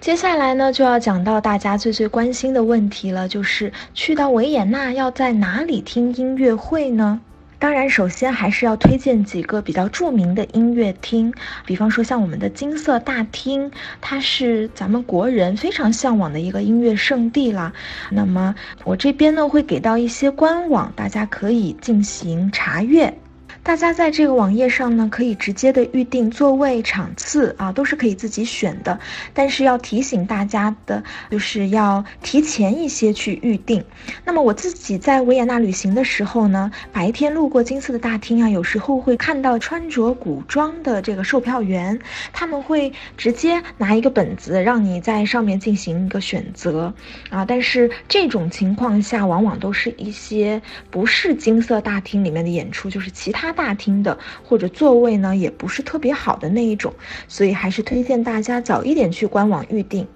接下来呢，就要讲到大家最最关心的问题了，就是去到维也纳要在哪里听音乐会呢？当然，首先还是要推荐几个比较著名的音乐厅，比方说像我们的金色大厅，它是咱们国人非常向往的一个音乐圣地啦。那么我这边呢会给到一些官网，大家可以进行查阅。大家在这个网页上呢，可以直接的预定座位、场次啊，都是可以自己选的。但是要提醒大家的，就是要提前一些去预定。那么我自己在维也纳旅行的时候呢，白天路过金色的大厅啊，有时候会看到穿着古装的这个售票员，他们会直接拿一个本子让你在上面进行一个选择啊。但是这种情况下，往往都是一些不是金色大厅里面的演出，就是其他。大厅的或者座位呢，也不是特别好的那一种，所以还是推荐大家早一点去官网预定。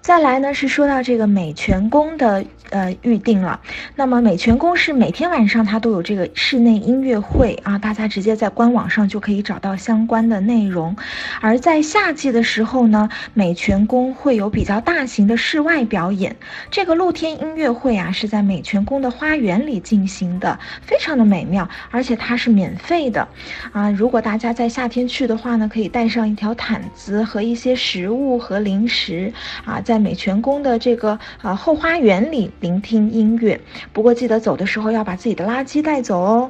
再来呢，是说到这个美泉宫的。呃，预定了。那么美泉宫是每天晚上它都有这个室内音乐会啊，大家直接在官网上就可以找到相关的内容。而在夏季的时候呢，美泉宫会有比较大型的室外表演。这个露天音乐会啊，是在美泉宫的花园里进行的，非常的美妙，而且它是免费的啊。如果大家在夏天去的话呢，可以带上一条毯子和一些食物和零食啊，在美泉宫的这个啊后花园里。聆听音乐，不过记得走的时候要把自己的垃圾带走哦。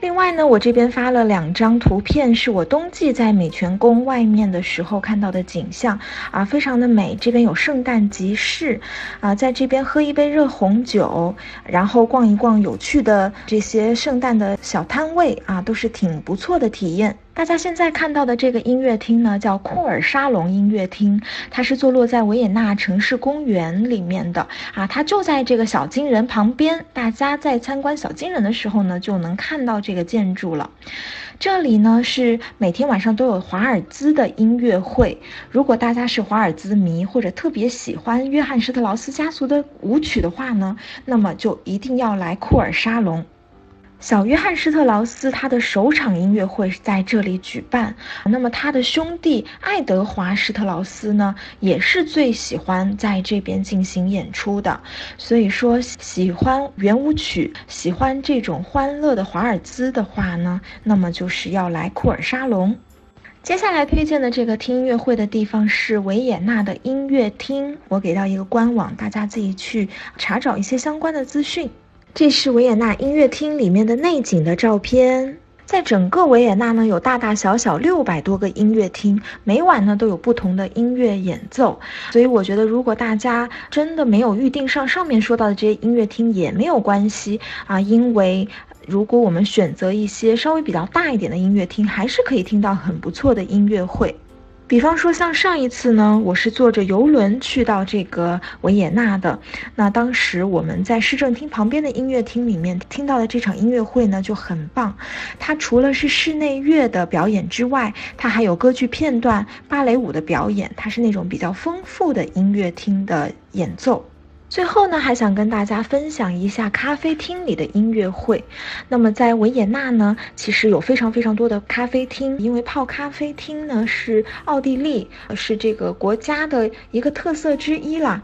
另外呢，我这边发了两张图片，是我冬季在美泉宫外面的时候看到的景象啊，非常的美。这边有圣诞集市啊，在这边喝一杯热红酒，然后逛一逛有趣的这些圣诞的小摊位啊，都是挺不错的体验。大家现在看到的这个音乐厅呢，叫库尔沙龙音乐厅，它是坐落在维也纳城市公园里面的啊，它就在这个小金人旁边。大家在参观小金人的时候呢，就能看到这个建筑了。这里呢是每天晚上都有华尔兹的音乐会，如果大家是华尔兹迷或者特别喜欢约翰施特劳斯家族的舞曲的话呢，那么就一定要来库尔沙龙。小约翰施特劳斯他的首场音乐会在这里举办，那么他的兄弟爱德华施特劳斯呢，也是最喜欢在这边进行演出的。所以说，喜欢圆舞曲、喜欢这种欢乐的华尔兹的话呢，那么就是要来库尔沙龙。接下来推荐的这个听音乐会的地方是维也纳的音乐厅，我给到一个官网，大家自己去查找一些相关的资讯。这是维也纳音乐厅里面的内景的照片。在整个维也纳呢，有大大小小六百多个音乐厅，每晚呢都有不同的音乐演奏。所以我觉得，如果大家真的没有预定上上面说到的这些音乐厅也没有关系啊，因为如果我们选择一些稍微比较大一点的音乐厅，还是可以听到很不错的音乐会。比方说，像上一次呢，我是坐着游轮去到这个维也纳的。那当时我们在市政厅旁边的音乐厅里面听到的这场音乐会呢，就很棒。它除了是室内乐的表演之外，它还有歌剧片段、芭蕾舞的表演。它是那种比较丰富的音乐厅的演奏。最后呢，还想跟大家分享一下咖啡厅里的音乐会。那么在维也纳呢，其实有非常非常多的咖啡厅，因为泡咖啡厅呢是奥地利是这个国家的一个特色之一啦。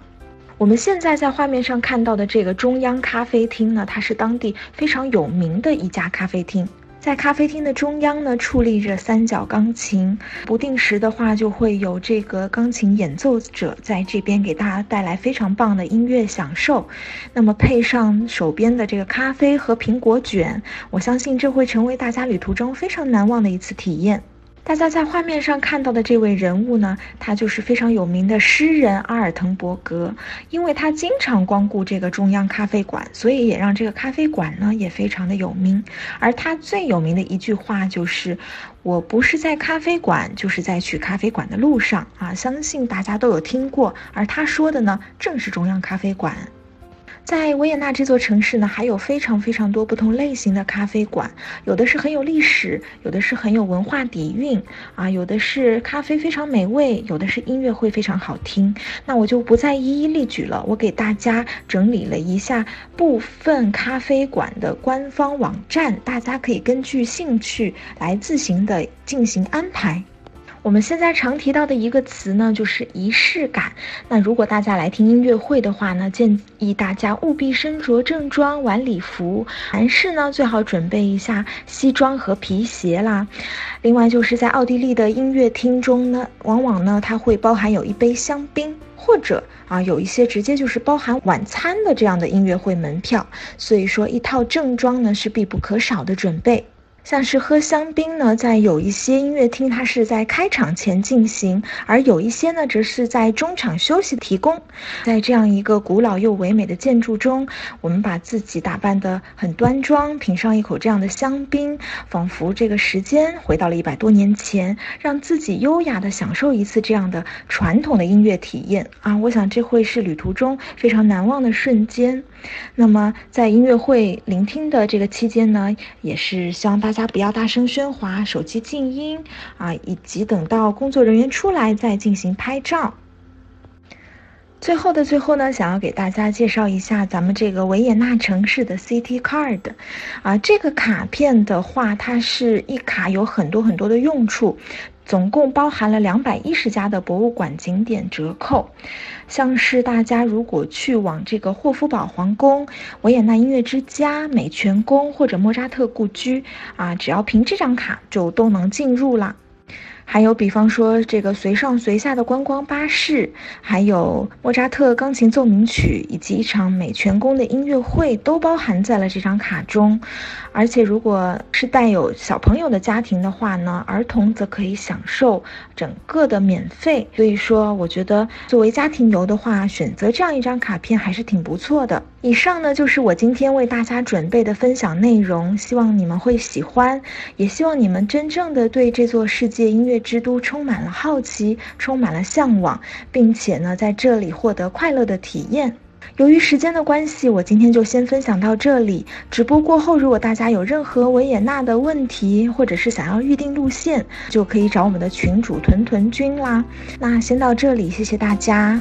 我们现在在画面上看到的这个中央咖啡厅呢，它是当地非常有名的一家咖啡厅。在咖啡厅的中央呢，矗立着三角钢琴，不定时的话就会有这个钢琴演奏者在这边给大家带来非常棒的音乐享受。那么配上手边的这个咖啡和苹果卷，我相信这会成为大家旅途中非常难忘的一次体验。大家在画面上看到的这位人物呢，他就是非常有名的诗人阿尔滕伯格。因为他经常光顾这个中央咖啡馆，所以也让这个咖啡馆呢也非常的有名。而他最有名的一句话就是：“我不是在咖啡馆，就是在去咖啡馆的路上。”啊，相信大家都有听过。而他说的呢，正是中央咖啡馆。在维也纳这座城市呢，还有非常非常多不同类型的咖啡馆，有的是很有历史，有的是很有文化底蕴啊，有的是咖啡非常美味，有的是音乐会非常好听。那我就不再一一例举了，我给大家整理了一下部分咖啡馆的官方网站，大家可以根据兴趣来自行的进行安排。我们现在常提到的一个词呢，就是仪式感。那如果大家来听音乐会的话呢，建议大家务必身着正装，晚礼服。男士呢，最好准备一下西装和皮鞋啦。另外，就是在奥地利的音乐厅中呢，往往呢，它会包含有一杯香槟，或者啊，有一些直接就是包含晚餐的这样的音乐会门票。所以说，一套正装呢，是必不可少的准备。像是喝香槟呢，在有一些音乐厅，它是在开场前进行；而有一些呢，则是在中场休息提供。在这样一个古老又唯美的建筑中，我们把自己打扮得很端庄，品上一口这样的香槟，仿佛这个时间回到了一百多年前，让自己优雅地享受一次这样的传统的音乐体验啊！我想这会是旅途中非常难忘的瞬间。那么，在音乐会聆听的这个期间呢，也是希望大家大家不要大声喧哗，手机静音啊，以及等到工作人员出来再进行拍照。最后的最后呢，想要给大家介绍一下咱们这个维也纳城市的 City Card，啊，这个卡片的话，它是一卡有很多很多的用处。总共包含了两百一十家的博物馆景点折扣，像是大家如果去往这个霍夫堡皇宫、维也纳音乐之家、美泉宫或者莫扎特故居啊，只要凭这张卡就都能进入了。还有，比方说这个随上随下的观光巴士，还有莫扎特钢琴奏鸣曲，以及一场美泉宫的音乐会，都包含在了这张卡中。而且，如果是带有小朋友的家庭的话呢，儿童则可以享受整个的免费。所以说，我觉得作为家庭游的话，选择这样一张卡片还是挺不错的。以上呢，就是我今天为大家准备的分享内容，希望你们会喜欢，也希望你们真正的对这座世界音乐之都充满了好奇，充满了向往，并且呢，在这里获得快乐的体验。由于时间的关系，我今天就先分享到这里。直播过后，如果大家有任何维也纳的问题，或者是想要预定路线，就可以找我们的群主屯屯君啦。那先到这里，谢谢大家。